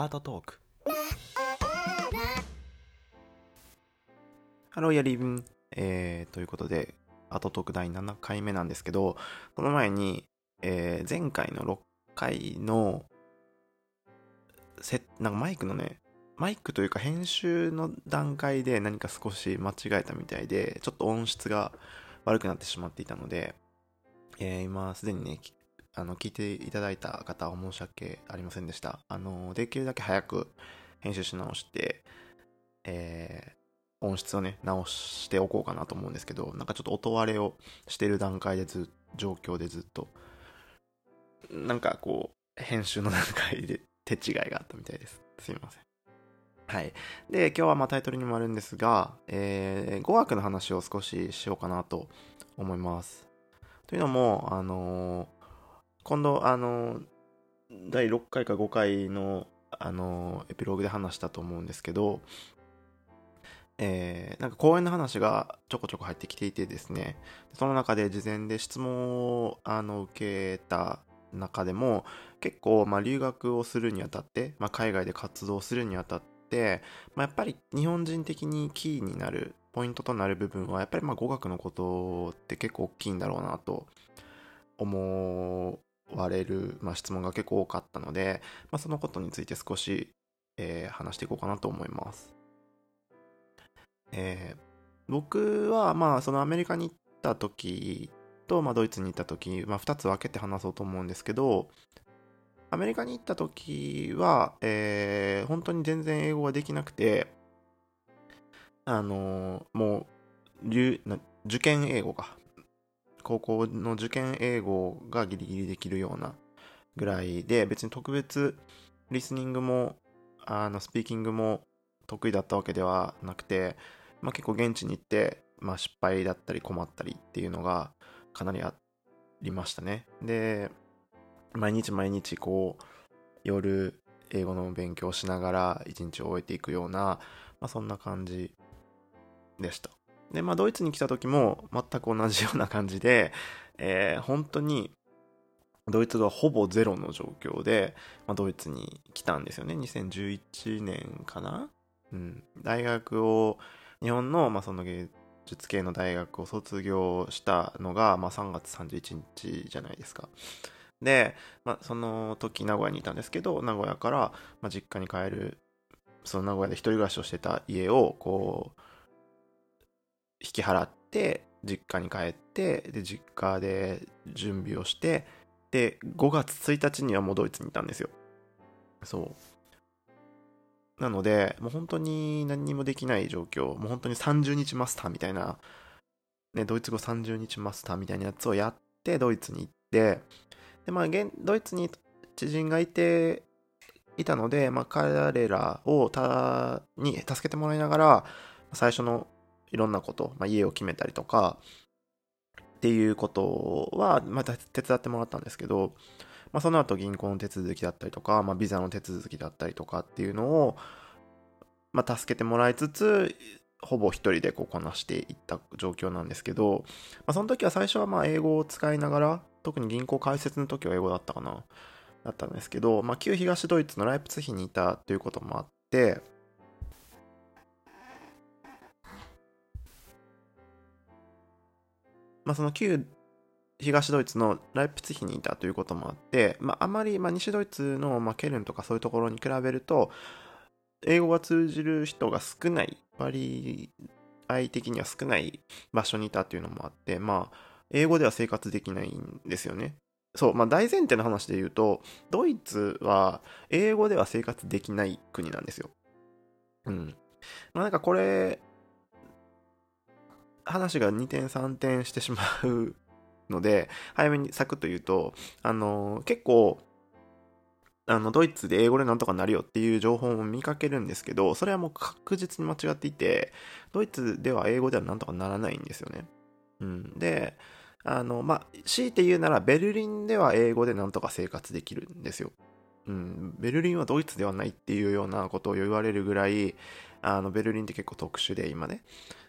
アートトーク。ハローやりん、えー、ということでアートトーク第7回目なんですけどその前に、えー、前回の6回のせなんかマイクのねマイクというか編集の段階で何か少し間違えたみたいでちょっと音質が悪くなってしまっていたので、えー、今すでにねあの聞いていただいた方は申し訳ありませんでしたあのできるだけ早く編集し直してえー、音質をね直しておこうかなと思うんですけどなんかちょっと音割れをしてる段階でず状況でずっとなんかこう編集の段階で手違いがあったみたいですすいませんはい。で、今日はまあタイトルにもあるんですが、えー、語学の話を少ししようかなと思います。というのも、あのー、今度、あの、第6回か5回の、あのエピローグで話したと思うんですけど、えー、なんか講演の話がちょこちょこ入ってきていてですね、その中で事前で質問をあの受けた中でも、結構、まあ、留学をするにあたって、まあ、海外で活動するにあたって、まあ、やっぱり日本人的にキーになるポイントとなる部分はやっぱりまあ語学のことって結構大きいんだろうなと思われる、まあ、質問が結構多かったので、まあ、そのことについて少し、えー、話していこうかなと思います。えー、僕はまあそのアメリカに行った時と、まあ、ドイツに行った時、まあ、2つ分けて話そうと思うんですけどアメリカに行った時は、えー、本当に全然英語ができなくて、あのー、もう、受験英語が、高校の受験英語がギリギリできるようなぐらいで、別に特別リスニングも、あの、スピーキングも得意だったわけではなくて、まあ、結構現地に行って、まあ、失敗だったり困ったりっていうのがかなりありましたね。で、毎日毎日こう夜英語の勉強しながら一日を終えていくような、まあ、そんな感じでした。で、まあドイツに来た時も全く同じような感じで、えー、本当にドイツ語はほぼゼロの状況で、まあ、ドイツに来たんですよね。2011年かな？うん。大学を、日本の、まあ、その芸術系の大学を卒業したのが、まあ、3月31日じゃないですか。で、まあ、その時名古屋にいたんですけど名古屋から、まあ、実家に帰るその名古屋で一人暮らしをしてた家をこう引き払って実家に帰ってで実家で準備をしてで5月1日にはもうドイツにいたんですよ。そう。なのでもう本当に何にもできない状況もう本当に30日マスターみたいな、ね、ドイツ語30日マスターみたいなやつをやってドイツに行ってで、まあ、ドイツに知人がいて、いたので、まあ、彼らをたに助けてもらいながら、最初のいろんなこと、まあ、家を決めたりとか、っていうことは、また手伝ってもらったんですけど、まあ、その後銀行の手続きだったりとか、まあ、ビザの手続きだったりとかっていうのを、まあ、助けてもらいつつ、ほぼ一人でこうこなしていった状況なんですけど、まあ、その時は最初はまあ英語を使いながら、特に銀行開設の時は英語だったかな、だったんですけど、まあ、旧東ドイツのライプツヒにいたということもあって、まあ、その旧東ドイツのライプツヒにいたということもあって、まあ、あまり、まあ、西ドイツの、まあ、ケルンとかそういうところに比べると、英語が通じる人が少ない、割合的には少ない場所にいたっていうのもあって、まあ、英語では生活できないんですよね。そう、まあ大前提の話で言うと、ドイツは英語では生活できない国なんですよ。うん。まあなんかこれ、話が2点3点してしまうので、早めにサクッと言うと、あの、結構、あの、ドイツで英語でなんとかなるよっていう情報も見かけるんですけど、それはもう確実に間違っていて、ドイツでは英語ではなんとかならないんですよね。うん。で、あの、まあ、強いて言うなら、ベルリンでは英語でなんとか生活できるんですよ。うん。ベルリンはドイツではないっていうようなことを言われるぐらい、あの、ベルリンって結構特殊で、今ね。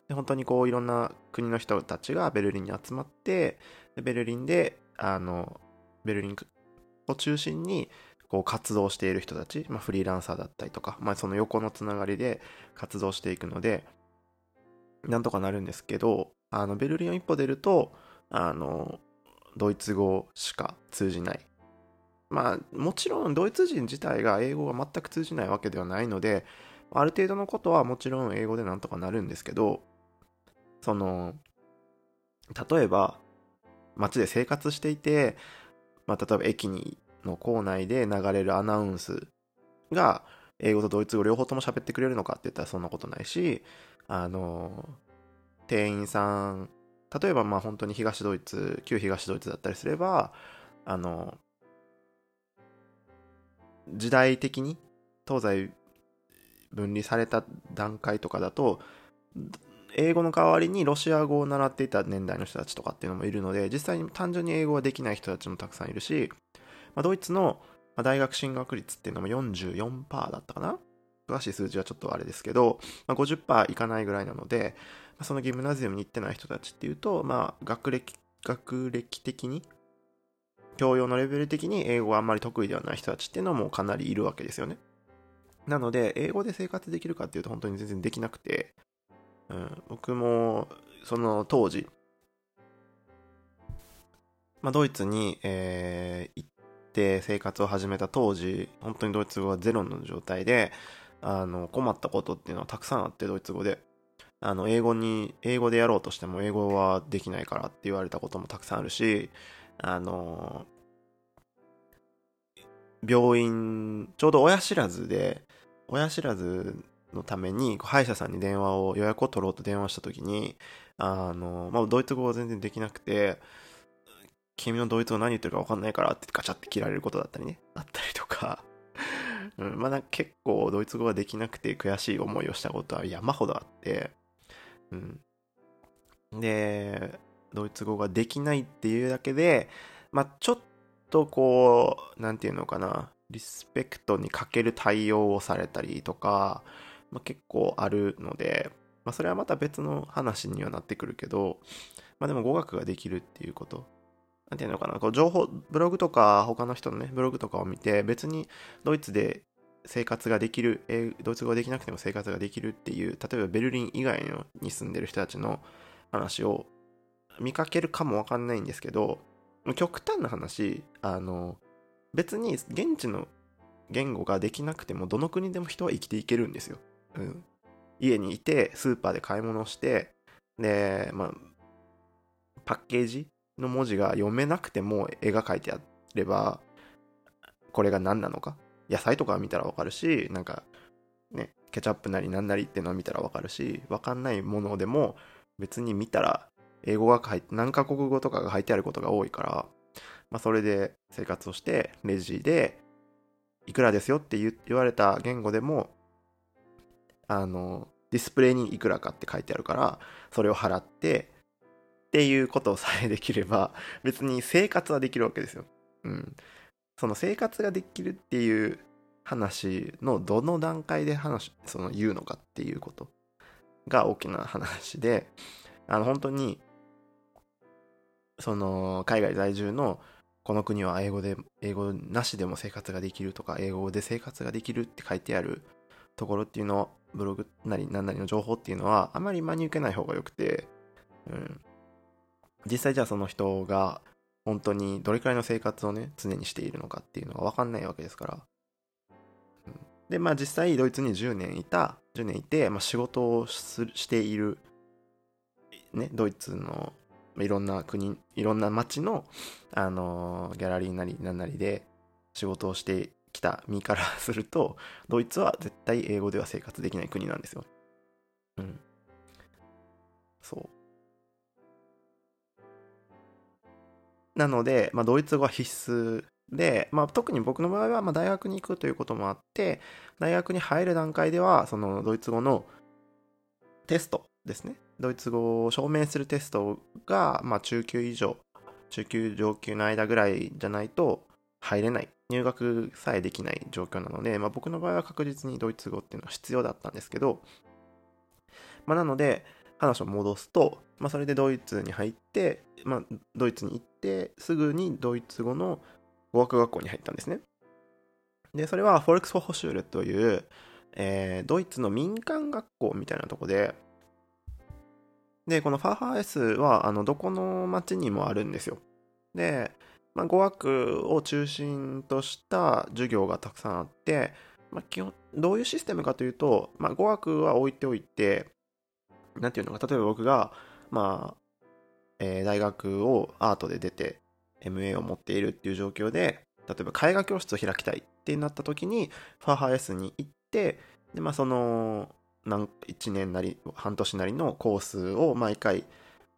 で、本当にこう、いろんな国の人たちがベルリンに集まって、でベルリンで、あの、ベルリンを中心に、こう活動している人たち、まあ、フリーランサーだったりとか、まあ、その横のつながりで活動していくのでなんとかなるんですけどあのベルリンを一歩出るとあのドイツ語しか通じない。まあもちろんドイツ人自体が英語が全く通じないわけではないのである程度のことはもちろん英語でなんとかなるんですけどその例えば街で生活していて、まあ、例えば駅にの構内で流れるアナウンスが英語とドイツ語両方とも喋ってくれるのかって言ったらそんなことないしあの店員さん例えばまあ本当に東ドイツ旧東ドイツだったりすればあの時代的に東西分離された段階とかだと英語の代わりにロシア語を習っていた年代の人たちとかっていうのもいるので実際に単純に英語ができない人たちもたくさんいるし、まあ、ドイツの大学進学率っていうのも44%だったかな？詳しい数字はちょっとあれですけど、まあ、50%いかないぐらいなので、まあ、そのギムナジウムに行ってない人たちっていうと、まあ、学歴学歴的に教養のレベル的に英語があんまり得意ではない人たちっていうのもかなりいるわけですよね。なので、英語で生活できるかっていうと本当に全然できなくて、うん、僕もその当時、まあ、ドイツに、えー、行って生活を始めた当時本当にドイツ語はゼロの状態であの困ったことっていうのはたくさんあってドイツ語で。あの英語に英語でやろうとしても英語はできないからって言われたこともたくさんあるしあの病院ちょうど親知らずで親知らずのために歯医者さんに電話を予約を取ろうと電話した時にあの、まあ、ドイツ語は全然できなくて君のドイツ語何言ってるか分かんないからってガチャって切られることだったりねあったりとかうん、まだ結構ドイツ語ができなくて悔しい思いをしたことは山ほどあって、うん。で、ドイツ語ができないっていうだけで、まあ、ちょっとこう、なんていうのかな、リスペクトに欠ける対応をされたりとか、まあ、結構あるので、まあ、それはまた別の話にはなってくるけど、まあ、でも語学ができるっていうことなんていうのかな、こう情報、ブログとか他の人のね、ブログとかを見て、別にドイツで生活ができる、えドイツ語ができなくても生活ができるっていう、例えばベルリン以外のに住んでる人たちの話を見かけるかもわかんないんですけど、極端な話、あの、別に現地の言語ができなくても、どの国でも人は生きていけるんですよ。うん。家にいて、スーパーで買い物して、で、まあ、パッケージの文字が読めなくても絵が描いてあれば、これが何なのか。野菜とか見たらわかるし、なんか、ね、ケチャップなり何なりっていうのを見たらわかるし、わかんないものでも別に見たら英語が書いて、何カ国語とかが書いてあることが多いから、まあそれで生活をして、レジで、いくらですよって言われた言語でも、あの、ディスプレイにいくらかって書いてあるから、それを払って、っていうことをさえできれば、別に生活はできるわけですよ。うん。その生活ができるっていう話のどの段階で話、その言うのかっていうことが大きな話で、あの本当に、その海外在住のこの国は英語で、英語なしでも生活ができるとか、英語で生活ができるって書いてあるところっていうのを、ブログなり何なりの情報っていうのは、あまり真に受けない方がよくて、うん。実際じゃあその人が本当にどれくらいの生活をね、常にしているのかっていうのがわかんないわけですから。で、まあ実際ドイツに10年いた、10年いて、まあ、仕事をしている、ね、ドイツのいろんな国、いろんな街の、あのー、ギャラリーなりなんなりで仕事をしてきた身からすると、ドイツは絶対英語では生活できない国なんですよ。うん。そう。なので、まあ、ドイツ語は必須で、まあ、特に僕の場合はま大学に行くということもあって大学に入る段階ではそのドイツ語のテストですねドイツ語を証明するテストが、まあ、中級以上中級上級の間ぐらいじゃないと入れない入学さえできない状況なので、まあ、僕の場合は確実にドイツ語っていうのは必要だったんですけど、まあ、なので話を戻すと、まあ、それでドイツに入って、まあ、ドイツに行ってすぐにドイツ語の語学学校に入ったんですね。で、それはフォルクス・フォホシュールという、えードイツの民間学校みたいなとこで、で、このファーハー S は、あの、どこの町にもあるんですよ。で、まあ、語学を中心とした授業がたくさんあって、まあ、基本、どういうシステムかというと、まあ、語学は置いておいて、なんていうのか、例えば僕が、まあ、えー大学をアートで出て、MA を持っているっていう状況で、例えば絵画教室を開きたいってなった時に、ファーハー S に行って、で、まあ、その、何1年なり、半年なりのコースを毎回、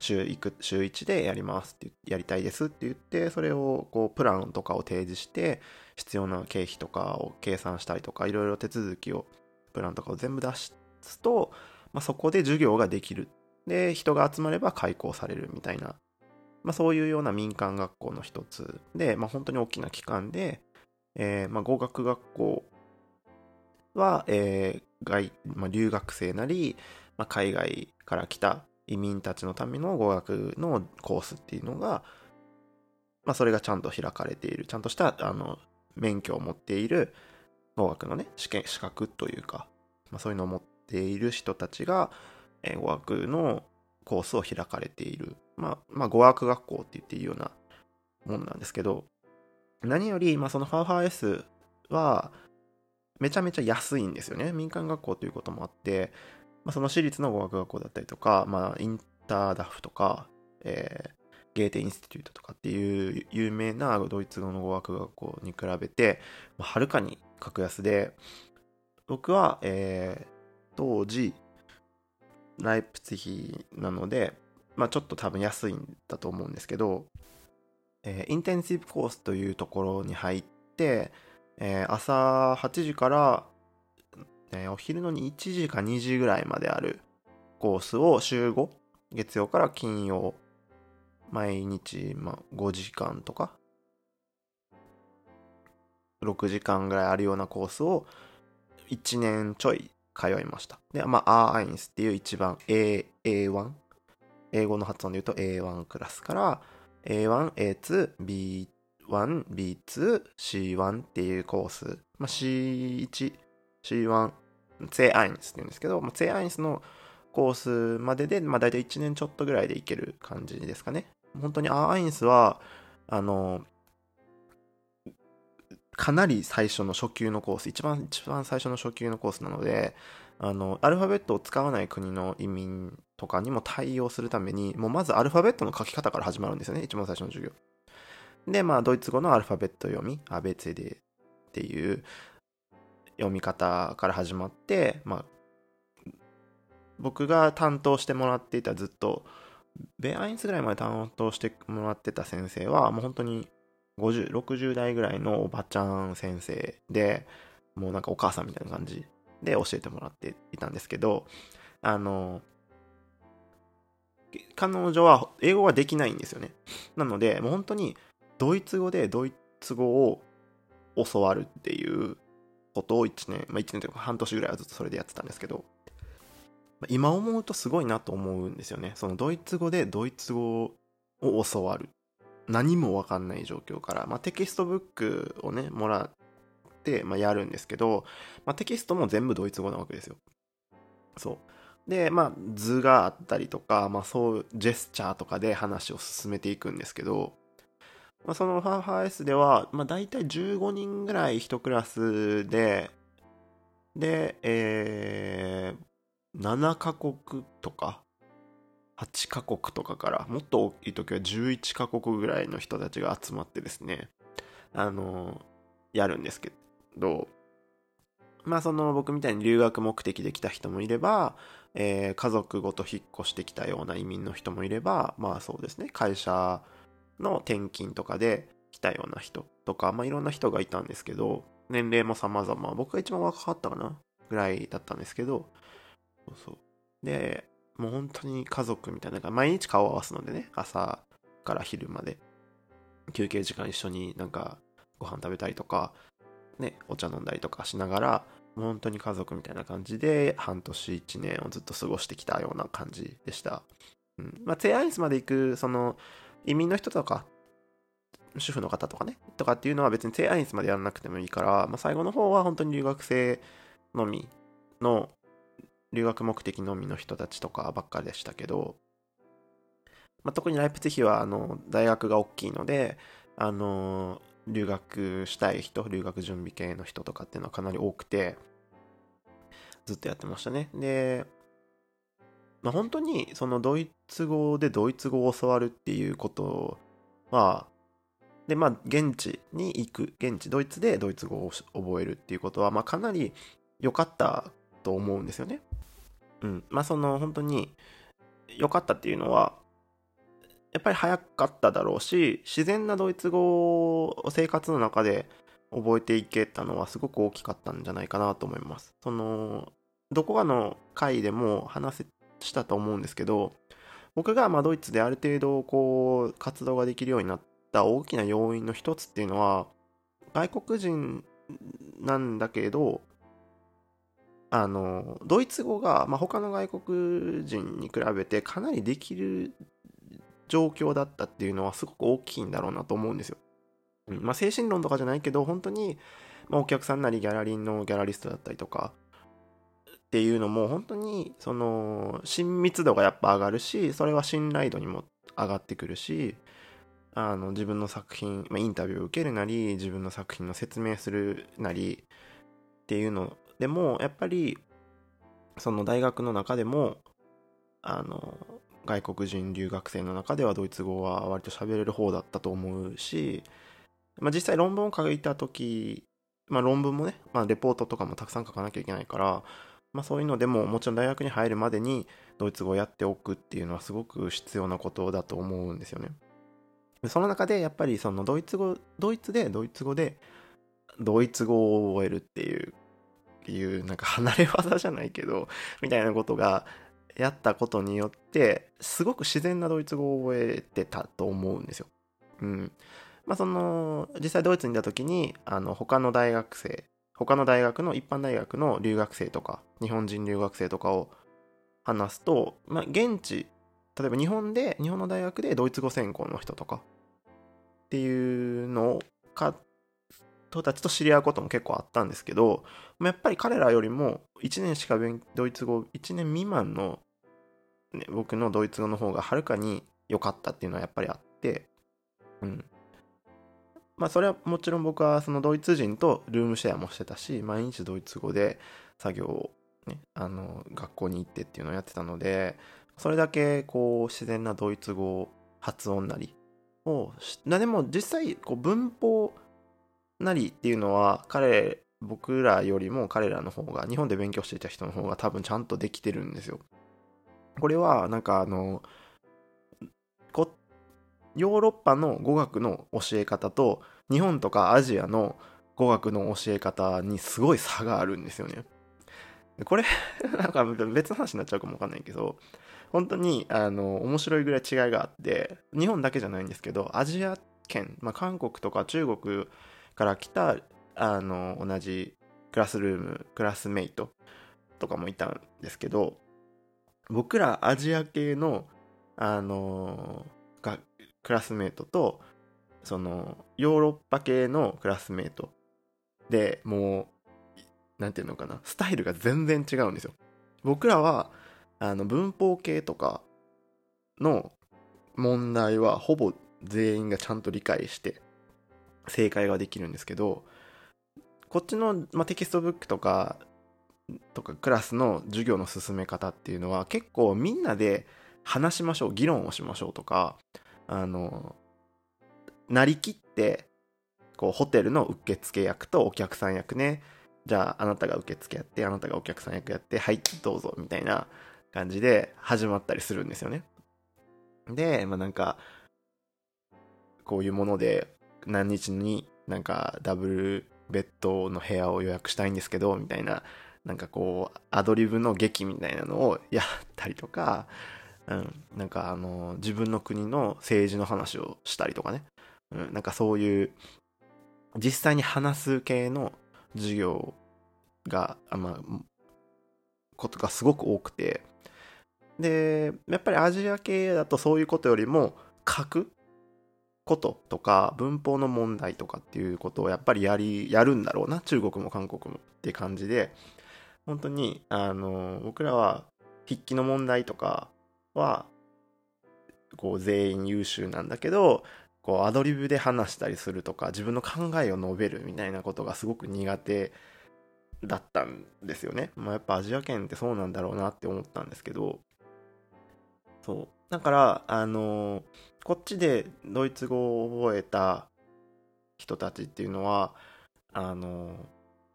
週いく週1でやりますってやりたいですって言ってそれをこうプランとかを提示して必要な経費とかを計算したりとかいろいろ手続きをプランとかを全部出すと、まあ、そこで授業ができる。で人が集まれば開講されるみたいな、まあ、そういうような民間学校の一つ。で、まあ、本当に大きな機関で、えーまあ、語学学校は、えー外まあ、留学生なり、まあ、海外から来た移民たちのための語学のコースっていうのが、まあ、それがちゃんと開かれている。ちゃんとしたあの免許を持っている語学のね試験資格というか、まあ、そういうのを持っている人たちが、えー語学のコースを開かれている、まあ、まあ語学学校って言っていいようなものなんですけど何より、まあ、そのファーファー S はめちゃめちゃ安いんですよね。民間学校ということもあってまあ、その私立の語学学校だったりとか、まあ、インターダフとか、えーゲーテインスティテュートとかっていう有名なドイツ語の語学学校に比べて、まあはるかに格安で、僕は、えー当時、ライプツヒなので、まあ、ちょっと多分安いんだと思うんですけど、えーインテンシブコースというところに入って、えー朝8時からえーお昼の1時か2時ぐらいまであるコースを週5、月曜から金曜、毎日、まあ、5時間とか、6時間ぐらいあるようなコースを1年ちょい通いました。で、まあ、アーアインスっていう一番 A、A1、英語の発音で言うと A1 クラスから A1、A2、B1、B2、C1 っていうコース、まあ、C1、C1、ツェアインスって言うんですけど、まあ、ツェアインスのコースまでで、まあ、大体1年ちょっとぐらいでいける感じですかね。本当にアーアインスは、あの、かなり最初の初級のコース、一番一番最初の初級のコースなので、あの、アルファベットを使わない国の移民とかにも対応するために、もうまずアルファベットの書き方から始まるんですよね、一番最初の授業。で、まあ、ドイツ語のアルファベット読み、アベツェデっていう読み方から始まって、まあ、僕が担当してもらっていたずっと、ベアインスぐらいまで担当してもらってた先生は、もう本当に50、60代ぐらいのおばちゃん先生で、もうなんかお母さんみたいな感じで教えてもらっていたんですけど、あの、彼女は英語ができないんですよね。なので、もう本当にドイツ語でドイツ語を教わるっていうことを1年、まあ1年というか半年ぐらいはずっとそれでやってたんですけど、まあ今思うとすごいなと思うんですよね。そのドイツ語でドイツ語を教わる。何もわかんない状況から、まあ、テキストブックをね、もらって、まあ、やるんですけど、まあ、テキストも全部ドイツ語なわけですよ。そう。で、まあ、図があったりとか、まあ、そう、ジェスチャーとかで話を進めていくんですけど、まあ、そのファーファー S では、まあ、大体15人ぐらい一クラスで、で、えー、7カ国とか、8カ国とかから、もっと大きい時は11カ国ぐらいの人たちが集まってですね、あの、やるんですけど、まあその僕みたいに留学目的で来た人もいれば、えー家族ごと引っ越してきたような移民の人もいれば、まあそうですね、会社の転勤とかで来たような人とか、まあいろんな人がいたんですけど、年齢も様々、僕が一番若かったかな？ぐらいだったんですけど、そうそう。で、もう本当に家族みたいな、毎日顔を合わすのでね、朝から昼まで、休憩時間一緒になんかご飯食べたりとか、ね、お茶飲んだりとかしながら、もう本当に家族みたいな感じで、半年一年をずっと過ごしてきたような感じでした。うん。まあ、ツェアイスまで行く、その、移民の人とか、主婦の方とかね、とかっていうのは別に低アインスまでやらなくてもいいから、まあ、最後の方は本当に留学生のみの、留学目的のみの人たちとかばっかりでしたけど、まあ、特にライプツィヒはあの大学が大きいので、あの留学したい人、留学準備系の人とかっていうのはかなり多くて、ずっとやってましたね。で、まあ、本当にそのドイツ語でドイツ語を教わるっていうことは、で、まあ、現地に行く、現地、ドイツでドイツ語を覚えるっていうことは、まあ、かなり良かったと思うんですよね。うん。まあ、その、本当に良かったっていうのは、やっぱり早かっただろうし、自然なドイツ語を生活の中で覚えていけたのはすごく大きかったんじゃないかなと思います。その、どこかの回でも話せしたと思うんですけど、僕がまドイツである程度こう活動ができるようになった大きな要因の一つっていうのは、外国人なんだけど、あの、ドイツ語が、まあ、他の外国人に比べてかなりできる状況だったっていうのはすごく大きいんだろうなと思うんですよ。まあ、精神論とかじゃないけど、本当に、まあ、お客さんなりギャラリーのギャラリストだったりとか、っていうのも本当にその親密度がやっぱ上がるしそれは信頼度にも上がってくるしあの自分の作品、まあ、インタビューを受けるなり自分の作品の説明するなりっていうのでもやっぱりその大学の中でもあの外国人留学生の中ではドイツ語は割と喋れる方だったと思うし、まあ、実際論文を書いた時、まあ、論文もね、まあ、レポートとかもたくさん書かなきゃいけないからまあ、そういうのでももちろん大学に入るまでにドイツ語をやっておくっていうのはすごく必要なことだと思うんですよね。その中でやっぱりそのドイツ語、ドイツでドイツ語でドイツ語を覚えるっていう、いうなんか離れ技じゃないけど、みたいなことがやったことによって、すごく自然なドイツ語を覚えてたと思うんですよ。うん。まあその、実際ドイツにいた時に、あの、他の大学生他の大学の一般大学の留学生とか日本人留学生とかを話すと、まあ、現地例えば日本で日本の大学でドイツ語専攻の人とかっていうのか人たちと知り合うことも結構あったんですけど、まあ、やっぱり彼らよりも1年しかドイツ語1年未満の、ね、僕のドイツ語の方がはるかに良かったっていうのはやっぱりあってうん。まあそれはもちろん僕はそのドイツ人とルームシェアもしてたし、毎日ドイツ語で作業をね、あの、学校に行ってっていうのをやってたので、それだけこう自然なドイツ語発音なりをでも実際こう文法なりっていうのは彼僕らよりも彼らの方が日本で勉強していた人の方が多分ちゃんとできてるんですよ。これはなんかあのヨーロッパの語学の教え方と日本とかアジアの語学の教え方にすごい差があるんですよね。これ なんか別の話になっちゃうかもわかんないけど、本当にあの面白いぐらい違いがあって、日本だけじゃないんですけど、アジア圏、まあ、韓国とか中国から来たあの同じクラスルーム、クラスメイトとかもいたんですけど、僕らアジア系のあのがクラスメートとそのヨーロッパ系のクラスメートでもう何て言うのかなスタイルが全然違うんですよ。僕らはあの文法系とかの問題はほぼ全員がちゃんと理解して正解ができるんですけどこっちの、まあ、テキストブックとかとかクラスの授業の進め方っていうのは結構みんなで話しましょう議論をしましょうとかあのなりきってこうホテルの受付役とお客さん役ね。じゃああなたが受付やってあなたがお客さん役やってはいどうぞみたいな感じで始まったりするんですよね。でまあなんかこういうもので何日になんかダブルベッドの部屋を予約したいんですけどみたいななんかこうアドリブの劇みたいなのをやったりとかうん、なんかあの自分の国の政治の話をしたりとかね、うん、なんかそういう実際に話す系の授業が、あまあ、ことがすごく多くてでやっぱりアジア系だとそういうことよりも書くこととか文法の問題とかっていうことをやっぱりやりやるんだろうな中国も韓国もって感じで本当にあの僕らは筆記の問題とかはこう全員優秀なんだけどこうアドリブで話したりするとか自分の考えを述べるみたいなことがすごく苦手だったんですよね。まあ、やっぱアジア圏ってそうなんだろうなって思ったんですけどそうだからあのー、こっちでドイツ語を覚えた人たちっていうのはあのー、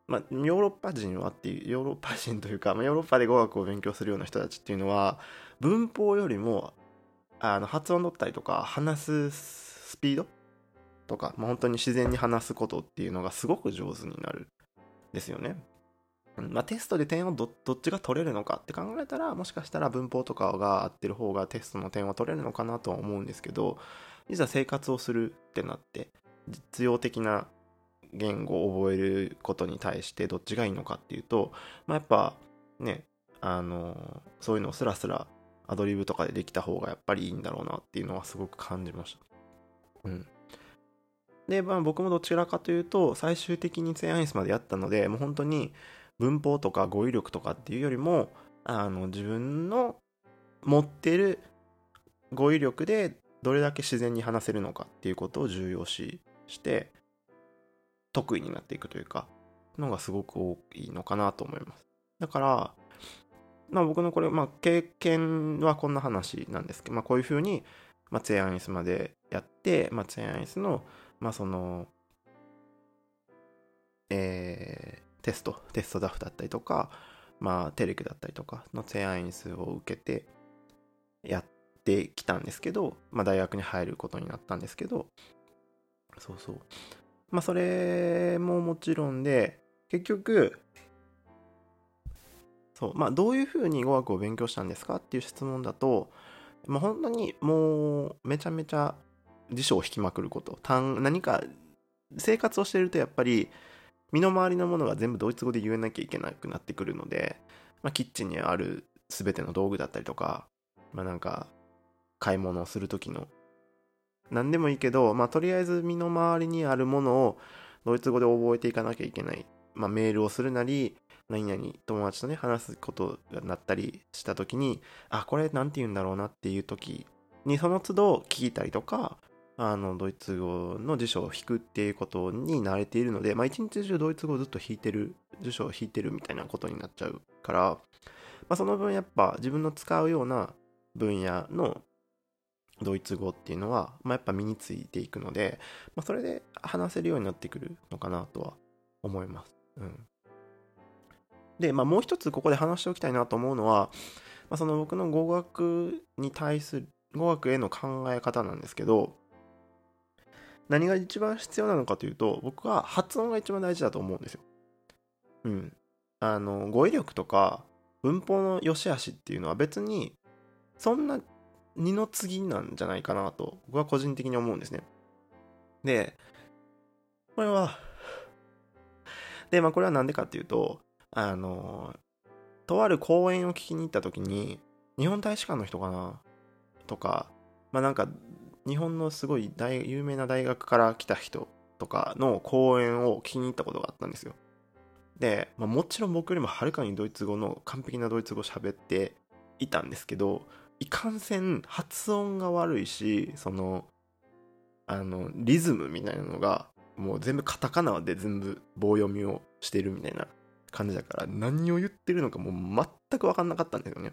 まあ、ヨーロッパ人はっていうヨーロッパ人というか、まあ、ヨーロッパで語学を勉強するような人たちっていうのは文法よりもあの発音だったりとか話すスピード？とか、まあ、本当に自然に話すことっていうのがすごく上手になるですよね。まあ、テストで点をどっちが取れるのかって考えたらもしかしたら文法とかが合ってる方がテストの点は取れるのかなとは思うんですけどいざ生活をするってなって実用的な言語を覚えることに対してどっちがいいのかっていうと、まあ、やっぱねあのそういうのをスラスラアドリブとかでできた方がやっぱりいいんだろうなっていうのはすごく感じました。うん。で、まあ僕もどちらかというと、最終的にツェアイスまでやったので、もう本当に文法とか語彙力とかっていうよりも、あの、自分の持ってる語彙力でどれだけ自然に話せるのかっていうことを重要視して、得意になっていくというか、のがすごく多いのかなと思います。だから、まあ僕のこれ、まあ経験はこんな話なんですけど、まあこういうふうに、まあ、ツェアインスまでやって、まあ、ツェアインスの、まあ、その、えー、テスト、テストダフだったりとか、まあ、テレクだったりとかのツェアインスを受けてやってきたんですけど、まあ、大学に入ることになったんですけど、そうそう。まあ、それももちろんで、結局、そう、まあ、どういうふうに語学を勉強したんですかっていう質問だと、まあ、本当にもうめちゃめちゃ辞書を引きまくること。何か生活をしているとやっぱり身の回りのものが全部ドイツ語で言えなきゃいけなくなってくるので、まあ、キッチンにある全ての道具だったりとか、まあ、なんか買い物をする時の何でもいいけど、まあ、とりあえず身の回りにあるものをドイツ語で覚えていかなきゃいけない、まあ、メールをするなり何々友達とね話すことがなったりした時にあこれ何て言うんだろうなっていう時にその都度聞いたりとかあのドイツ語の辞書を引くっていうことに慣れているので、まあ、一日中ドイツ語をずっと引いてる辞書を引いてるみたいなことになっちゃうから、まあ、その分やっぱ自分の使うような分野のドイツ語っていうのは、まあ、やっぱ身についていくので、まあ、それで話せるようになってくるのかなとは思います。うんで、まあ、もう一つここで話しておきたいなと思うのは、まあ、その僕の語学に対する、語学への考え方なんですけど、何が一番必要なのかというと、僕は発音が一番大事だと思うんですよ。うん。あの、語彙力とか文法の良し悪しっていうのは別に、そんな二の次なんじゃないかなと、僕は個人的に思うんですね。で、これは、で、まあこれはなんでかっていうと、あの、とある講演を聞きに行った時に、日本大使館の人かな？とか、まあなんか、日本のすごい大有名な大学から来た人とかの講演を聞きに行ったことがあったんですよ。で、まあ、もちろん僕よりもはるかにドイツ語の完璧なドイツ語喋っていたんですけど、いかんせん発音が悪いし、その、あの、リズムみたいなのが、もう全部カタカナで全部棒読みをしてるみたいな感じだから何を言ってるのかもう全く分かんなかったんですよね。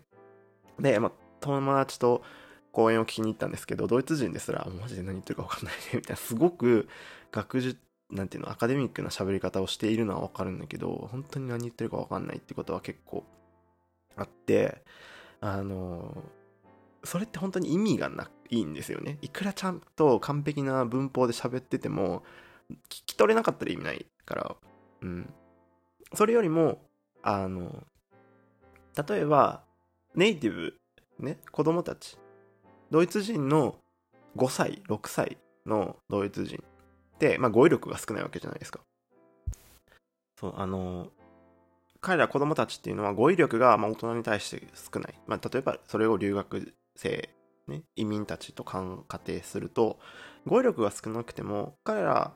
で、まあ、友達と講演を聞きに行ったんですけど、ドイツ人ですら、マジで何言ってるか分かんないね、みたいな、すごく学術、なんていうの、アカデミックな喋り方をしているのは分かるんだけど、本当に何言ってるか分かんないってことは結構あって、あの、それって本当に意味がないんですよね。いくらちゃんと完璧な文法で喋ってても、聞き取れなかったら意味ないから、うん。それよりも、あの、例えば、ネイティブ、ね、子供たち、ドイツ人の5歳、6歳のドイツ人って、まあ、語彙力が少ないわけじゃないですか。そう、あの、彼ら子供たちっていうのは語彙力がま大人に対して少ない。まあ、例えばそれを留学生ね、移民たちと仮定すると、語彙力が少なくても、彼ら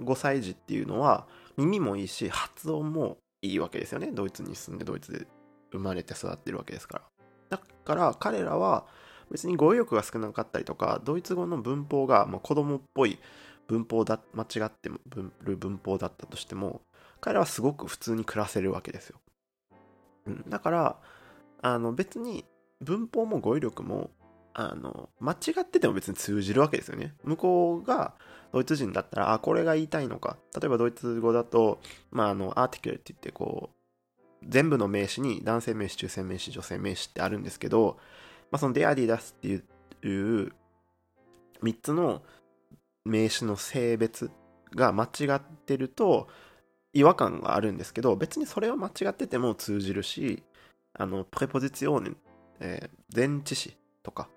5歳児っていうのは耳もいいし、発音もいいわけですよね。ドイツに住んでドイツで生まれて育ってるわけですから。だから彼らは別に語彙力が少なかったりとか、ドイツ語の文法が、まあ、子供っぽい文法だ、間違ってる文法だったとしても、彼らはすごく普通に暮らせるわけですよ。だから、あの別に文法も語彙力もあの間違ってても別に通じるわけですよね。向こうがドイツ人だったら、あ、これが言いたいのか。例えばドイツ語だと、まあ、あの、アーティクルって言って、こう、全部の名詞に男性名詞、中性名詞、女性名詞ってあるんですけど、まあ、そのデアディダスっていう3つの名詞の性別が間違ってると違和感があるんですけど、別にそれを間違ってても通じるし、あの、プレポジツィオーネ、えー、前置詞とか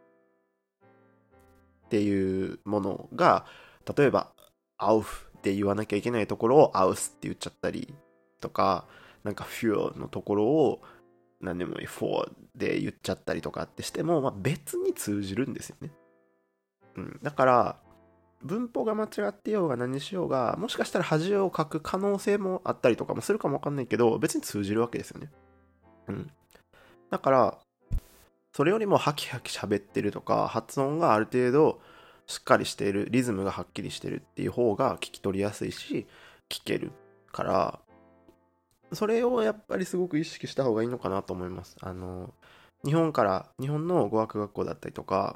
っていうものが、例えば、アウフって言わなきゃいけないところをアウスって言っちゃったりとか、なんかフューのところを何でもいい、フォーで言っちゃったりとかってしても、まあ、別に通じるんですよね。うん。だから、文法が間違ってようが何しようが、もしかしたら恥を書く可能性もあったりとかもするかもわかんないけど、別に通じるわけですよね。うん。だから、それよりもハキハキ喋ってるとか、発音がある程度しっかりしている、リズムがはっきりしてるっていう方が聞き取りやすいし、聞けるから、それをやっぱりすごく意識した方がいいのかなと思います。あの、日本から、日本の語学学校だったりとか、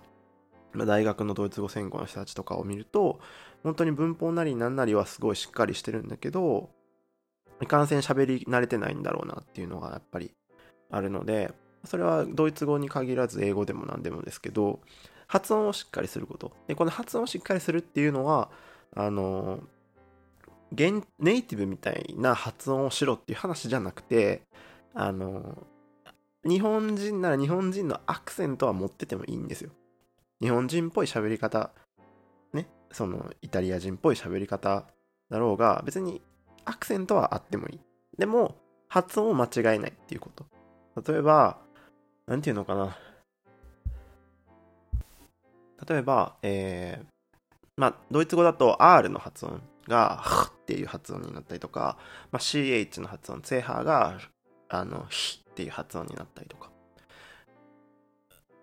大学のドイツ語専攻の人たちとかを見ると、本当に文法なり何なりはすごいしっかりしてるんだけど、いかんせん喋り慣れてないんだろうなっていうのがやっぱりあるので、それはドイツ語に限らず英語でも何でもですけど、発音をしっかりすること。で、この発音をしっかりするっていうのは、あの、ネイティブみたいな発音をしろっていう話じゃなくて、あの、日本人なら日本人のアクセントは持っててもいいんですよ。日本人っぽい喋り方、ね、そのイタリア人っぽい喋り方だろうが、別にアクセントはあってもいい。でも、発音を間違えないっていうこと。例えば、なんていうのかな。例えば、えー、まあ、ドイツ語だと R の発音が、はっていう発音になったりとか、まあ、CH の発音、ツェハが、あの、ひっていう発音になったりとか。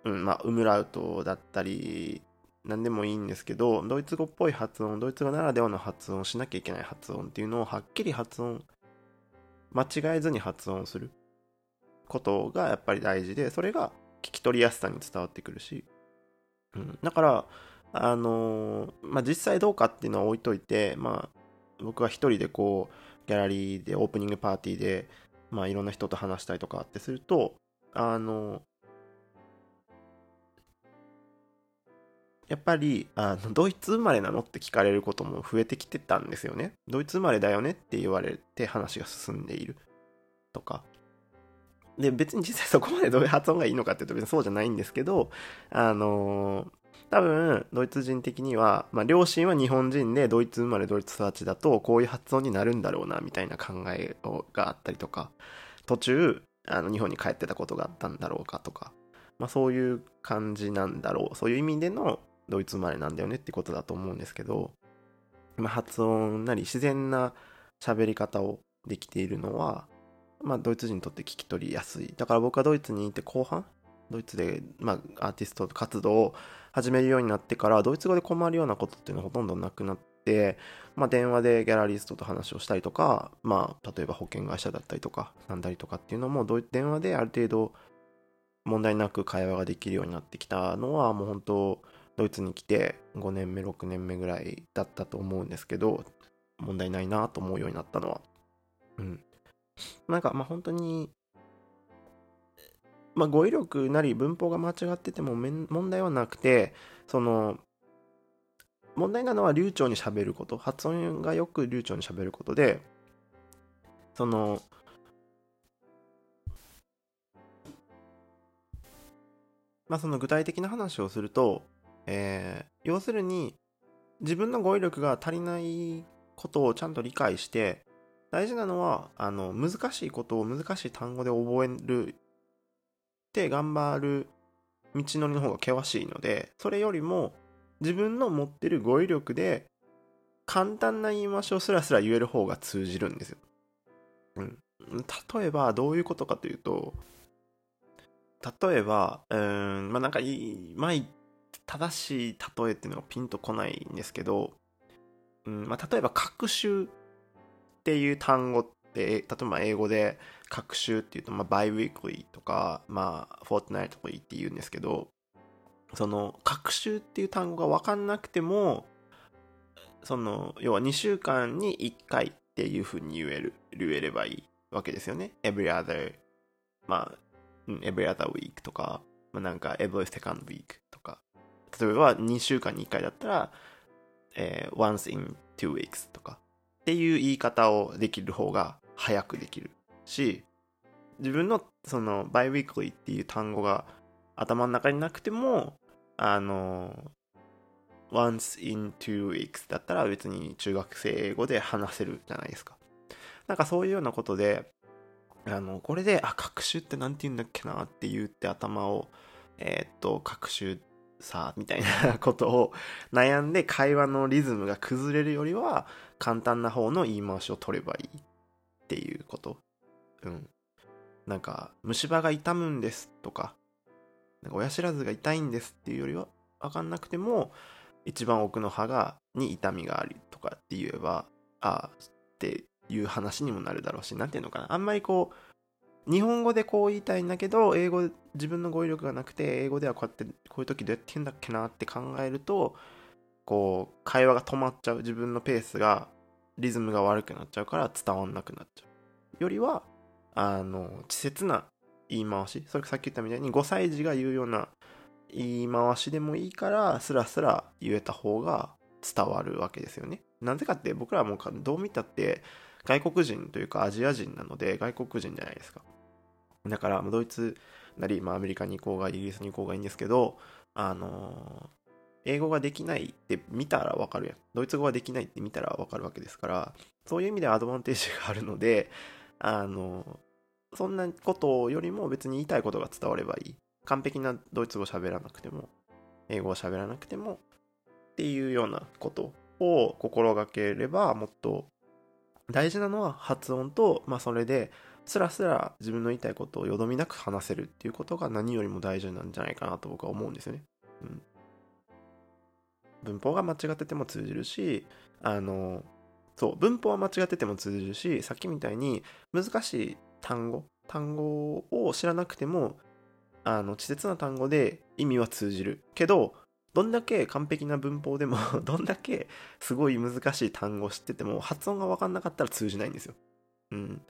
うん、まあ、ウムラウトだったり、何でもいいんですけど、ドイツ語っぽい発音、ドイツ語ならではの発音しなきゃいけない発音っていうのをはっきり発音、間違えずに発音することがやっぱり大事で、それが聞き取りやすさに伝わってくるし、うん、だから、あのー、まあ、実際どうかっていうのは置いといて、まあ、僕は一人でこう、ギャラリーでオープニングパーティーで、まあ、いろんな人と話したりとかってすると、あのー、やっぱりあのドイツ生まれなのって聞かれることも増えてきてたんですよね。ドイツ生まれだよねって言われて話が進んでいるとか。で、別に実際そこまでどういう発音がいいのかっていうと別にそうじゃないんですけど、あの、多分、ドイツ人的には、まあ、両親は日本人で、ドイツ生まれ、ドイツ育ちだと、こういう発音になるんだろうな、みたいな考えがあったりとか、途中、あの、日本に帰ってたことがあったんだろうかとか、まあ、そういう感じなんだろう。そういう意味での、ドイツ生まれなんだよねってことだと思うんですけど、まあ、発音なり自然な喋り方をできているのは、まあ、ドイツ人にとって聞き取りやすい。だから僕はドイツにいて後半、ドイツで、まあ、アーティスト活動を始めるようになってから、ドイツ語で困るようなことっていうのはほとんどなくなって、まあ、電話でギャラリストと話をしたりとか、まあ、例えば保険会社だったりとか、なんだりとかっていうのも、電話である程度問題なく会話ができるようになってきたのは、もう本当、ドイツに来て5年目、6年目ぐらいだったと思うんですけど、問題ないなと思うようになったのは。うん。なんか、まあ本当に、まあ語彙力なり文法が間違ってても問題はなくて、その、問題なのは流暢に喋ること、発音がよく流暢に喋ることで、その、まあその具体的な話をすると、えー、要するに自分の語彙力が足りないことをちゃんと理解して大事なのはあの難しいことを難しい単語で覚えるって頑張る道のりの方が険しいのでそれよりも自分の持ってる語彙力で簡単な言い回しをスラスラ言える方が通じるんですよ。うん、例えばどういうことかというと例えばうんまあなんかいいまあ正しい例えっていうのがピンとこないんですけど、うんまあ、例えば学習っていう単語って例えば英語で隔週っていうと、まあ、 biweekly とか、まあ、 fortnightly って言うんですけどその隔週っていう単語が分かんなくてもその要は2週間に1回っていうふうに言える言えればいいわけですよね。every other まあ every other week とか、まあ、なんか every second week とか。例えば2週間に1回だったら、えー、once in two weeks とか。っていう言い方をできる方が早くできるし自分のその by weekly っていう単語が頭の中になくてもあの once in two weeks だったら別に中学生英語で話せるじゃないですか。なんかそういうようなことで、あの、これで、あ、学習って何て言うんだっけなって言って頭を、えー、っと、学習さあ、みたいな ことを悩んで会話のリズムが崩れるよりは、簡単な方の言い回しを取ればいいっていうこと。うん。なんか、虫歯が痛むんですとか、なんか親知らずが痛いんですっていうよりは、わかんなくても、一番奥の歯がに痛みがあるとかって言えばああっていう話にもなるだろうし何ていうのかなあんまりこう日本語でこう言いたいんだけど英語自分の語彙力がなくて英語ではこうやってこういう時どうやって言うんだっけなって考えるとこう会話が止まっちゃう自分のペースがリズムが悪くなっちゃうから伝わんなくなっちゃうよりはあの稚拙な言い回しそれさっき言ったみたいに5歳児が言うような言い回しでもいいからスラスラ言えた方が伝わるわけですよね。なぜかって僕らはもうどう見たって外国人というかアジア人なので外国人じゃないですか。だからドイツなり、まあ、アメリカに行こうがイギリスに行こうがいいんですけど、あのー、英語ができないって見たらわかるやん。ドイツ語ができないって見たらわかるわけですから、そういう意味でアドバンテージがあるので、あのー、そんなことよりも別に言いたいことが伝わればいい。完璧なドイツ語喋らなくても、英語を喋らなくても、っていうようなことを心がければ、もっと大事なのは発音と、まあそれで、スラスラ自分の言いたいことをよどみなく話せるっていうことが何よりも大事なんじゃないかなと僕は思うんですよね。うん。文法が間違ってても通じるし、あの、そう、文法は間違ってても通じるし、さっきみたいに難しい単語、単語を知らなくてもあの稚拙な単語で意味は通じるけどどんだけ完璧な文法でも どんだけすごい難しい単語を知ってても発音が分かんなかったら通じないんですよ。うん。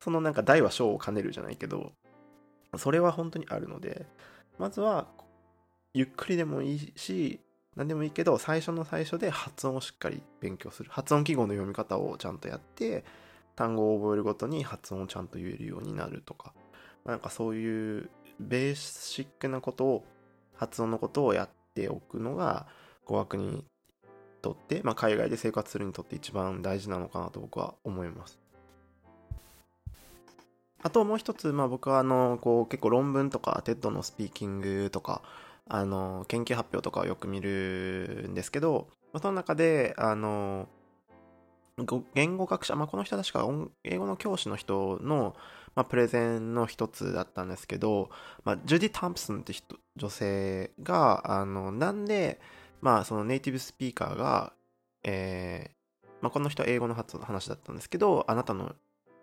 そのなんか大は小を兼ねるじゃないけどそれは本当にあるのでまずはゆっくりでもいいし何でもいいけど最初の最初で発音をしっかり勉強する発音記号の読み方をちゃんとやって単語を覚えるごとに発音をちゃんと言えるようになるとかなんかそういうベーシックなことを、発音のことをやっておくのが、語学にとって、まあ、海外で生活するにとって一番大事なのかなと僕は思います。あともう一つ、まあ、僕はあのこう結構論文とか TED のスピーキングとかあの研究発表とかをよく見るんですけど、まあ、その中であの言語学者、まあ、この人は確か英語の教師の人のまあ、プレゼンの一つだったんですけど、まあ、ジュディ・タンプソンって人女性があのなんで、まあ、そのネイティブスピーカーが、えーまあ、この人は英語の話だったんですけどあなたの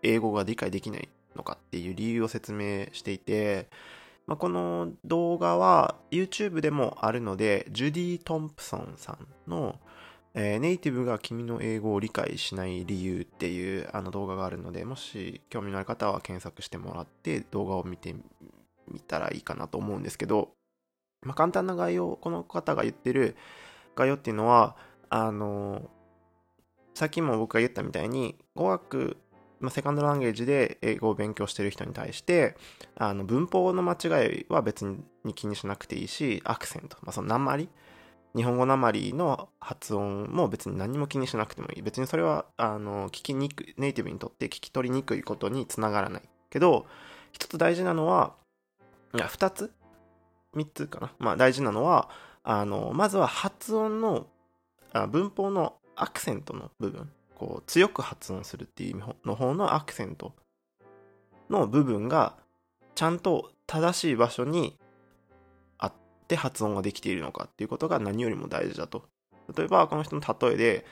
英語が理解できない。のかっていう理由を説明していて、まあ、この動画は YouTube でもあるのでジュディ・トンプソンさんのえー、ネイティブが君の英語を理解しない理由っていうあの動画があるので、もし興味のある方は検索してもらって動画を見てみたらいいかなと思うんですけど、まあ、簡単な概要、この方が言ってる概要っていうのは、あの、さっきも僕が言ったみたいに、語学、まあ、セカンドランゲージで英語を勉強してる人に対して、あの文法の間違いは別に気にしなくていいし、アクセント、まあ、その鉛日本語なまりの発音も別に何も気にしなくてもいい。別にそれは、あの、聞きにくい、ネイティブにとって聞き取りにくいことにつながらない。けど、一つ大事なのは、いや、二つ3つかな。まあ大事なのは、あの、まずは発音の、あ文法のアクセントの部分。こう、強く発音するっていう意味の方のアクセントの部分が、ちゃんと正しい場所にあって発音ができているのかっていうことが何よりも大事だと。例えば、この人の例えで、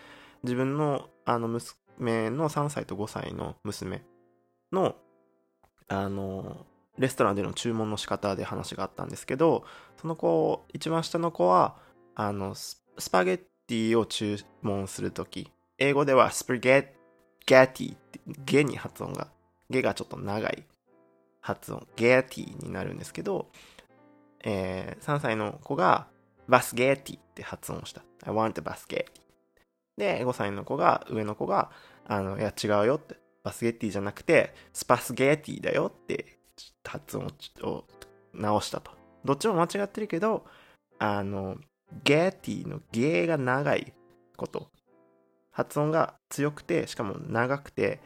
自分のあの娘の3歳と5歳の娘の、あの、レストランでの注文の仕方で話があったんですけど、その子、一番下の子は、あの、スパゲッティを注文するとき、英語ではスパゲッゲッティって、ゲに発音が、ゲがちょっと長い発音、ゲーティになるんですけど、えー、3歳の子がバスゲーティって発音した。I want a バスゲーティ。で、5歳の子が、上の子が、あの、いや違うよって、バスゲッティじゃなくて、スパスゲーティだよって発音を直したと。どっちも間違ってるけど、あの、ゲーティのゲーが長いこと。発音が強くて、しかも長くて、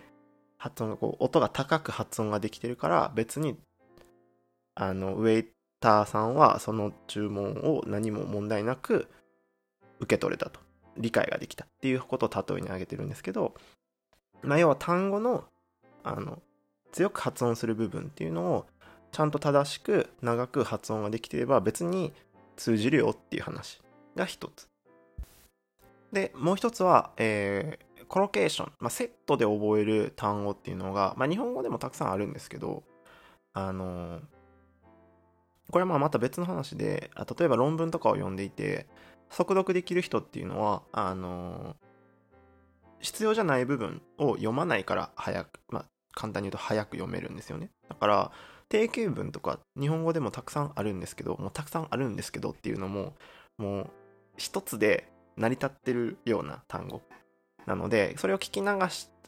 発音がこう、音が高く発音ができてるから、別に、あの、ウェイターさんはその注文を何も問題なく受け取れたと。理解ができたっていうことを例えに挙げてるんですけど、まあ、要は単語の、あの、強く発音する部分っていうのをちゃんと正しく長く発音ができてれば別に通じるよっていう話が一つ。で、もう一つは、えー、コロケーション、まあ、セットで覚える単語っていうのが、まあ、日本語でもたくさんあるんですけど、あのー、これはまあまた別の話で、例えば論文とかを読んでいて、速読できる人っていうのは、あのー、必要じゃない部分を読まないから早く、まあ、簡単に言うと早く読めるんですよね。だから、定型文とか日本語でもたくさんあるんですけど、もうたくさんあるんですけどっていうのも、もう一つで成り立ってるような単語なので、それを聞き流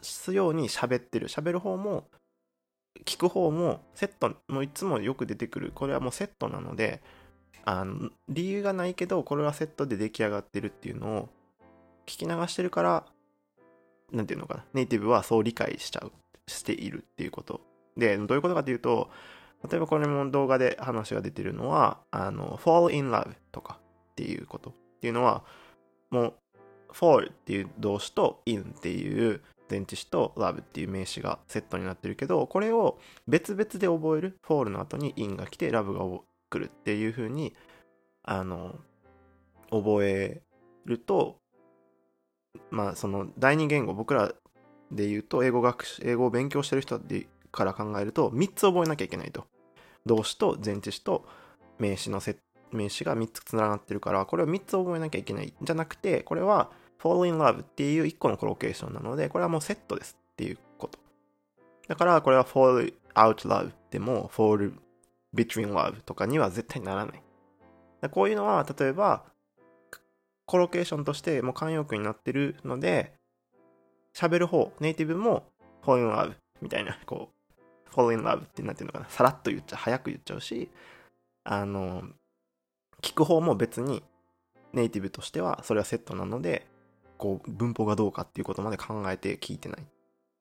すように喋ってる。喋る方も、聞く方もセット、もいつもよく出てくる。これはもうセットなので、あの、理由がないけど、これはセットで出来上がってるっていうのを聞き流してるから、なんていうのかな、ネイティブはそう理解しちゃう。しているっていうこと。で、どういうことかというと、例えばこれも動画で話が出てるのは、あの、fall in love とかっていうことっていうのは、もう、fall っていう動詞と in っていう前置詞と love っていう名詞がセットになってるけど、これを別々で覚える、fall の後に in が来て love が来るっていう風に、あの、覚えると、まあその第二言語、僕らで言うと、英語学習、英語を勉強してる人から考えると、3つ覚えなきゃいけないと。動詞と前置詞と名詞のセット名詞が3つつながってるから、これを3つ覚えなきゃいけないじゃなくて、これは fall in love っていう1個のコロケーションなので、これはもうセットですっていうこと。だから、これは fall out love でも fall between love とかには絶対ならない。こういうのは、例えば、コロケーションとしてもう慣用句になってるので、喋る方、ネイティブも fall in love みたいな、こう、fall in love ってなってるのかな。さらっと言っちゃう、早く言っちゃうし、あの、聞く方も別にネイティブとしてはそれはセットなので、こう、文法がどうかっていうことまで考えて聞いてない。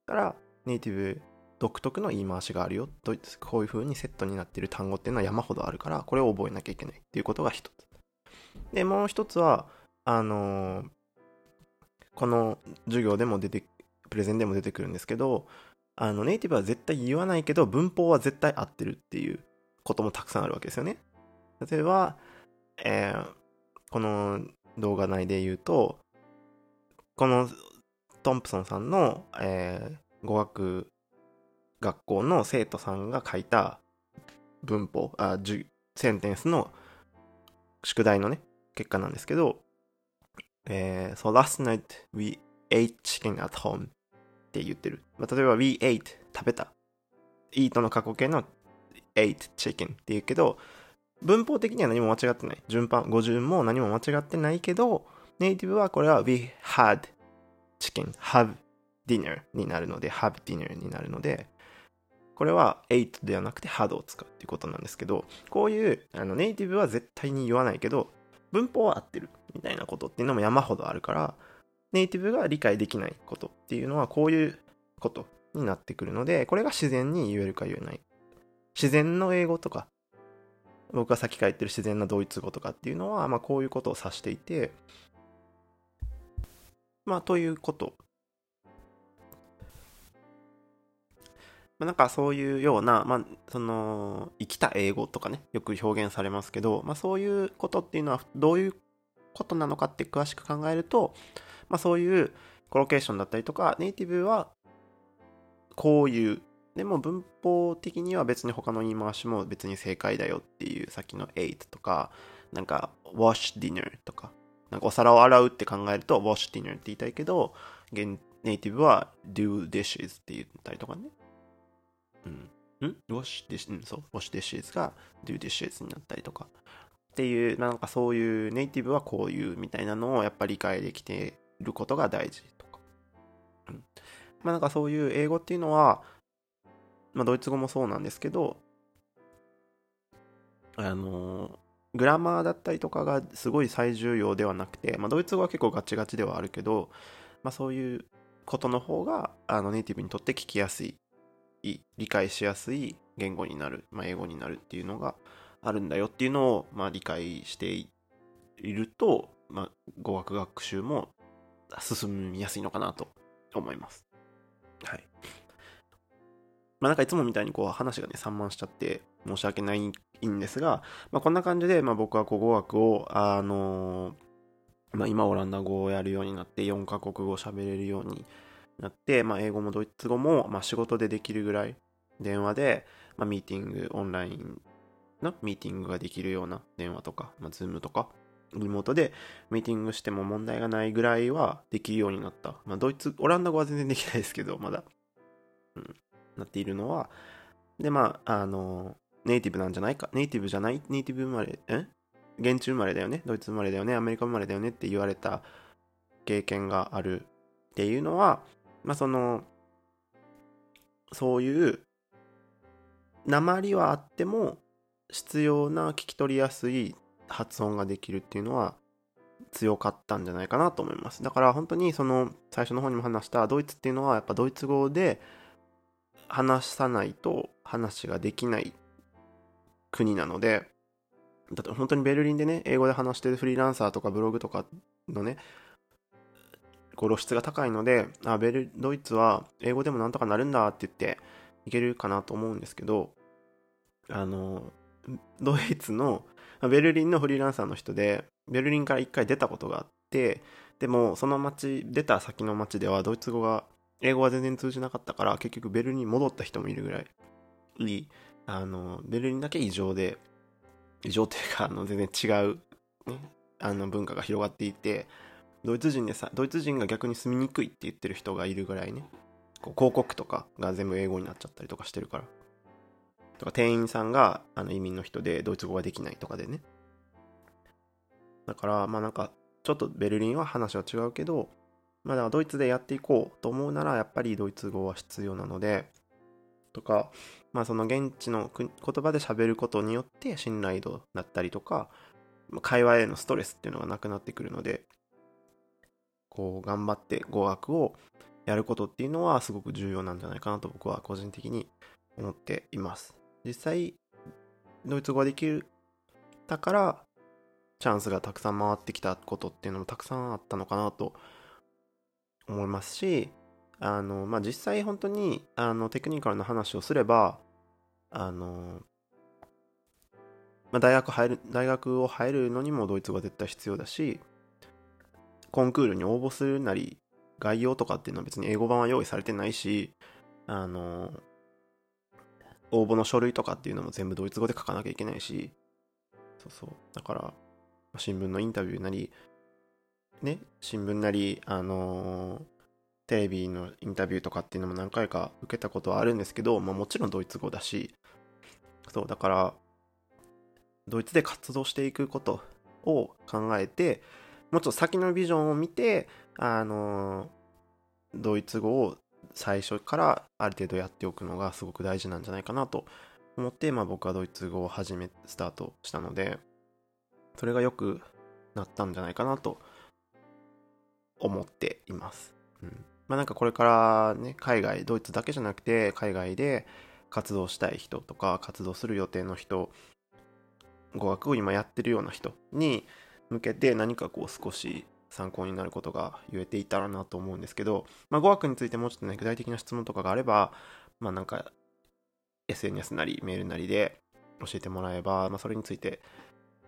から、ネイティブ独特の言い回しがあるよと。こういう風にセットになってる単語っていうのは山ほどあるから、これを覚えなきゃいけないっていうことが一つ。で、もう一つは、あのー、この授業でも出て、プレゼンでも出てくるんですけど、あの、ネイティブは絶対言わないけど、文法は絶対合ってるっていうこともたくさんあるわけですよね。例えば、えー、この動画内で言うと、このトンプソンさんの、えー、語学学校の生徒さんが書いた文法、あ、センテンスの宿題のね、結果なんですけど、えー、so last night we ate chicken at home って言ってる。まあ、例えば we ate 食べた。eat の過去形の ate chicken って言うけど、文法的には何も間違ってない。順番、語順も何も間違ってないけど、ネイティブはこれは we had chicken, have dinner になるので、have dinner になるので、これは ate ではなくて had を使うっていうことなんですけど、こういうあのネイティブは絶対に言わないけど、文法は合ってるみたいなことっていうのも山ほどあるから、ネイティブが理解できないことっていうのはこういうことになってくるので、これが自然に言えるか言えない。自然の英語とか、僕がさっきから言ってる自然なドイツ語とかっていうのは、まあ、こういうことを指していて、まあ、ということ。まあ、なんかそういうような、まあ、その生きた英語とかねよく表現されますけど、まあ、そういうことっていうのはどういうことなのかって詳しく考えると、まあ、そういうコロケーションだったりとかネイティブはこういうでも文法的には別に他の言い回しも別に正解だよっていうさっきの8とかなんか wash dinner とかなんかお皿を洗うって考えると wash dinner って言いたいけどネイティブは do dishes って言ったりとかねうん。ん ?wash dishes、うん、そう。wash dishes が do dishes になったりとか。っていう、なんかそういうネイティブはこういうみたいなのをやっぱり理解できていることが大事とか。うん。まあなんかそういう英語っていうのは、まあドイツ語もそうなんですけど、あのグラマーだったりとかがすごい最重要ではなくて、まあ、ドイツ語は結構ガチガチではあるけど、まあ、そういうことの方があのネイティブにとって聞きやすい理解しやすい言語になる、まあ、英語になるっていうのがあるんだよっていうのを、まあ、理解していると、まあ、語学学習も進みやすいのかなと思います。はい。まあなんかいつもみたいにこう話がね散漫しちゃって申し訳ないんですが、まあ、こんな感じで、まあ、僕はこう語学を、あのー、まあ、今オランダ語をやるようになって4カ国語喋れるようになって、まあ、英語もドイツ語も、まあ、仕事でできるぐらい電話で、まあ、ミーティングオンラインのミーティングができるような電話とか、まあ、ズームとかリモートでミーティングしても問題がないぐらいはできるようになった。まあ、ドイツ、オランダ語は全然できないですけど、まだ、うん、なっているのは、で、まあ、あの、ネイティブなんじゃないか、ネイティブじゃない、ネイティブ生まれ、え？現地生まれだよね、ドイツ生まれだよね、アメリカ生まれだよね？って言われた経験があるっていうのは、まあその、そういう鉛はあっても必要な聞き取りやすい発音ができるっていうのは強かったんじゃないかなと思います。だから本当にその最初の方にも話したドイツっていうのはやっぱドイツ語で話さないと話ができない国なので、だって本当にベルリンでね、英語で話してるフリーランサーとかブログとかのね、露出が高いので、あ、ベル、ドイツは英語でもなんとかなるんだって言っていけるかなと思うんですけど、あの、ドイツの、ベルリンのフリーランサーの人で、ベルリンから一回出たことがあって、でもその町、出た先の町ではドイツ語が、英語は全然通じなかったから、結局ベルリンに戻った人もいるぐらい、あの、ベルリンだけ異常で、異常っていうか、あの、全然違う、ね、あの文化が広がっていて、ドイツ人でさ、ドイツ人が逆に住みにくいって言ってる人がいるぐらいね、こう広告とかが全部英語になっちゃったりとかしてるから。とか店員さんがあの移民の人でドイツ語ができないとかでね。だから、まあなんか、ちょっとベルリンは話は違うけど、まあだからドイツでやっていこうと思うなら、やっぱりドイツ語は必要なので、とか、まあその現地の言葉で喋ることによって信頼度だったりとか、会話へのストレスっていうのがなくなってくるので、こう頑張って語学をやることっていうのはすごく重要なんじゃないかなと僕は個人的に思っています。実際、ドイツ語ができたから、チャンスがたくさん回ってきたことっていうのもたくさんあったのかなと思いますし、あの、まあ、実際本当に、あの、テクニカルな話をすれば、あの、まあ、大学入る、大学を入るのにもドイツ語は絶対必要だし、コンクールに応募するなり、概要とかっていうのは別に英語版は用意されてないし、あの、応募の書類とかっていうのも全部ドイツ語で書かなきゃいけないし、そうそう。だから、新聞のインタビューなり、ね、新聞なり、あのテレビのインタビューとかっていうのも何回か受けたことはあるんですけど、まあ、もちろんドイツ語だし、そう、だから、ドイツで活動していくことを考えて、もうちょっと先のビジョンを見て、あのドイツ語を最初からある程度やっておくのがすごく大事なんじゃないかなと思って、まあ、僕はドイツ語を始めスタートしたのでそれが良くなったんじゃないかなと思っています。うんまあ、なんかこれからね海外ドイツだけじゃなくて海外で活動したい人とか活動する予定の人語学を今やってるような人に向けて何かこう少し参考になることが言えていたらなと思うんですけど、まあ、語学についてもうちょっとね、具体的な質問とかがあれば、まあなんか SNS なりメールなりで教えてもらえば、まあ、それについて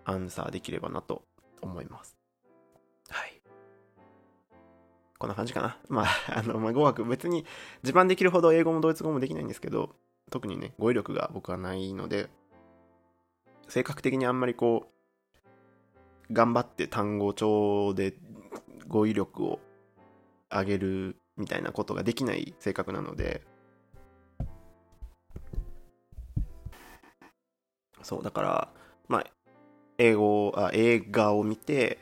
アンサーできればなと思います。こんな感じかな。まあ、あの、まあ、語学別に自慢できるほど英語もドイツ語もできないんですけど、特にね、語彙力が僕はないので、性格的にあんまりこう、頑張って単語帳で語彙力を上げるみたいなことができない性格なので、そう、だから、まあ、英語、あ映画を見て、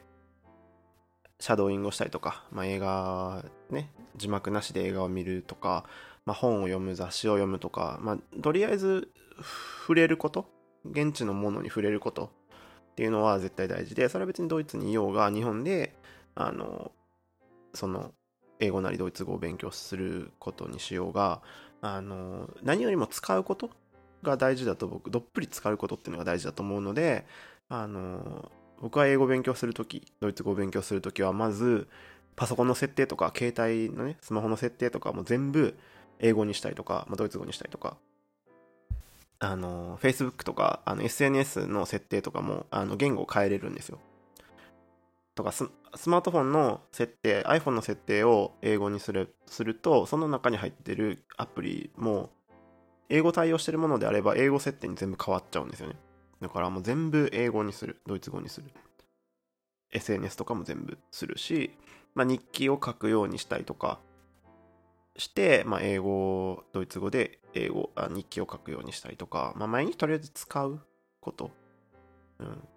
シャドーイングをしたりとか、まあ、映画、ね、字幕なしで映画を見るとか、まあ、本を読む、雑誌を読むとか、まあ、とりあえず触れること、現地のものに触れることっていうのは絶対大事で、それは別にドイツにいようが、日本で、あの、その、英語なりドイツ語を勉強することにしようが、あの、何よりも使うことが大事だと僕、どっぷり使うことっていうのが大事だと思うので、あの、僕は英語勉強するとき、ドイツ語を勉強するときは、まず、パソコンの設定とか、携帯のね、スマホの設定とかも全部英語にしたりとか、まあ、ドイツ語にしたりとか、あの、Facebook とか、あの、SNS の設定とかも、あの、言語を変えれるんですよ。とかス、スマートフォンの設定、iPhone の設定を英語にするすると、その中に入ってるアプリも、英語対応してるものであれば、英語設定に全部変わっちゃうんですよね。だからもう全部英語にする。ドイツ語にする。SNS とかも全部するし、まあ、日記を書くようにしたりとかして、まあ、英語、ドイツ語で英語あ、日記を書くようにしたりとか、まあ、毎日とりあえず使うこと。うん。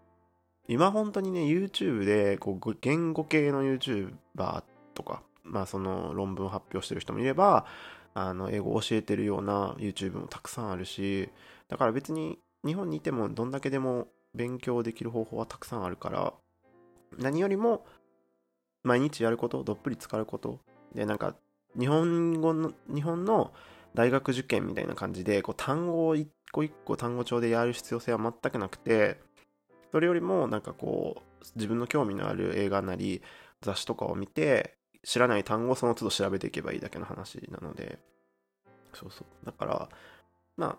今本当にね、YouTube でこう言語系の YouTuber とか、まあその論文を発表してる人もいれば、あの英語を教えてるような YouTube もたくさんあるし、だから別に日本にいてもどんだけでも勉強できる方法はたくさんあるから、何よりも毎日やること、どっぷり使うこと、で、なんか日本語の、日本の大学受験みたいな感じで、こう単語を一個一個単語帳でやる必要性は全くなくて、それよりもなんかこう、自分の興味のある映画なり雑誌とかを見て、知らない単語をその都度調べていけばいいだけの話なので、そうそう。だから、まあ、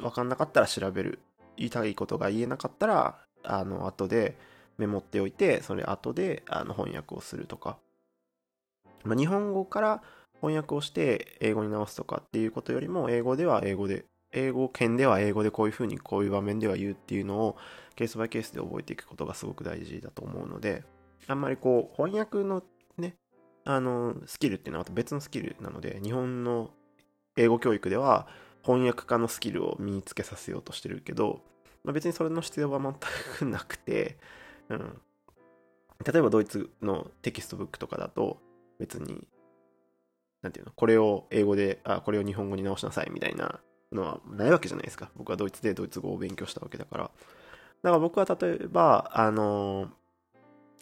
分かんなかったら調べる。言いたいことが言えなかったら、あの、後でメモっておいて、それ後であの翻訳をするとか。まあ、日本語から翻訳をして英語に直すとかっていうことよりも、英語では英語で、英語圏では英語でこういうふうにこういう場面では言うっていうのをケースバイケースで覚えていくことがすごく大事だと思うので、あんまりこう翻訳のね、あの、スキルっていうのはまた別のスキルなので、日本の英語教育では翻訳家のスキルを身につけさせようとしてるけど、まあ、別にそれの必要は全くなくて、うん。例えばドイツのテキストブックとかだと、別に、なんていうの、これを英語で、あ、これを日本語に直しなさいみたいなのはないわけじゃないですか。僕はドイツでドイツ語を勉強したわけだから。だから僕は例えば、あの、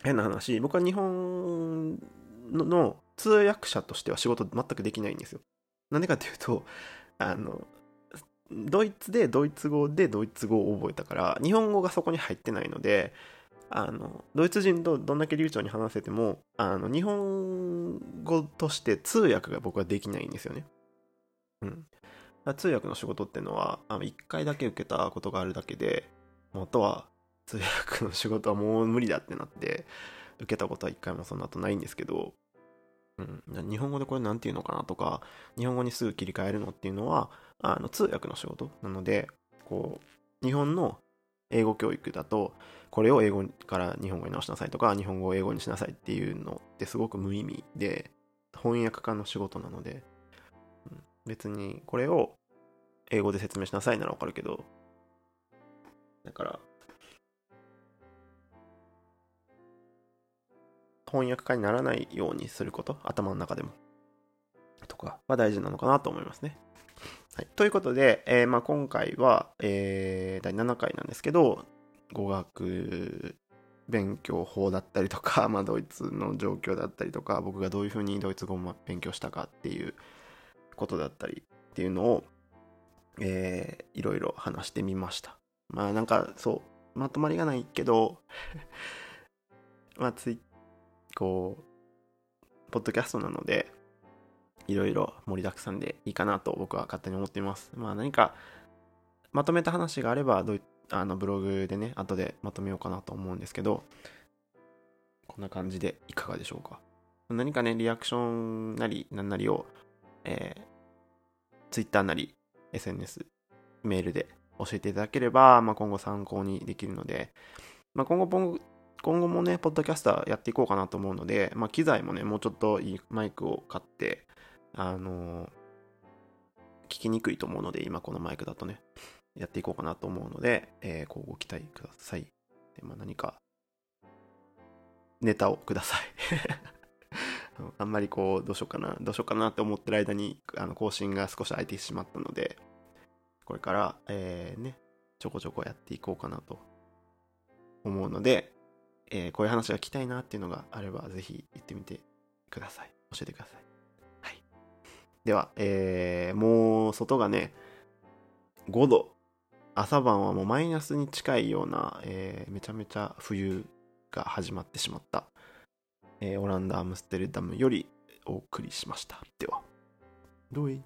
変な話、僕は日本の通訳者としては仕事全くできないんですよ。なんでかっていうと、あの、ドイツでドイツ語でドイツ語を覚えたから、日本語がそこに入ってないので、あの、ドイツ人とどんだけ流暢に話せても、あの、日本語として通訳が僕はできないんですよね。うん。通訳の仕事っていうのは、あの、一回だけ受けたことがあるだけで、あとは、通訳の仕事はもう無理だってなって、受けたことは一回もその後ないんですけど、うん、日本語でこれ何て言うのかなとか、日本語にすぐ切り替えるのっていうのは、あの通訳の仕事なので、こう、日本の英語教育だと、これを英語から日本語に直しなさいとか、日本語を英語にしなさいっていうのってすごく無意味で、翻訳家の仕事なので、うん、別にこれを英語で説明しなさいならわかるけど、だから、翻訳家にならないようにすること、頭の中でも、とかは大事なのかなと思いますね。はい、ということで、えー、まあ、今回は、えー、第7回なんですけど、語学勉強法だったりとか、まあ、ドイツの状況だったりとか、僕がどういうふうにドイツ語を勉強したかっていうことだったりっていうのを、えー、いろいろ話してみました。まあなんかそうまとまりがないけど まあついこうポッドキャストなのでいろいろ盛りだくさんでいいかなと僕は勝手に思っています。まあ何かまとめた話があればどうあのブログでね後でまとめようかなと思うんですけどこんな感じでいかがでしょうか。何かねリアクションなり何なりを、えー、Twitter なり SNS メールで教えていただければ、まあ、今後参考にできるので、まあ、今後今後もね、ポッドキャスターやっていこうかなと思うので、まあ、機材もね、もうちょっといいマイクを買って、あのー、聞きにくいと思うので、今このマイクだとね、やっていこうかなと思うので、えー、こうご期待ください。でまあ、何か、ネタをください あんまりこう、どうしようかな、どうしようかなって思ってる間に、あの更新が少し空いてしまったので、これから、えー、ね、ちょこちょこやっていこうかなと思うので、えー、こういう話が聞きたいなっていうのがあれば、ぜひ言ってみてください。教えてください。はい。では、えー、もう外がね、5度。朝晩はもうマイナスに近いような、えー、めちゃめちゃ冬が始まってしまった、えー、オランダ・アムステルダムよりお送りしました。では、どうい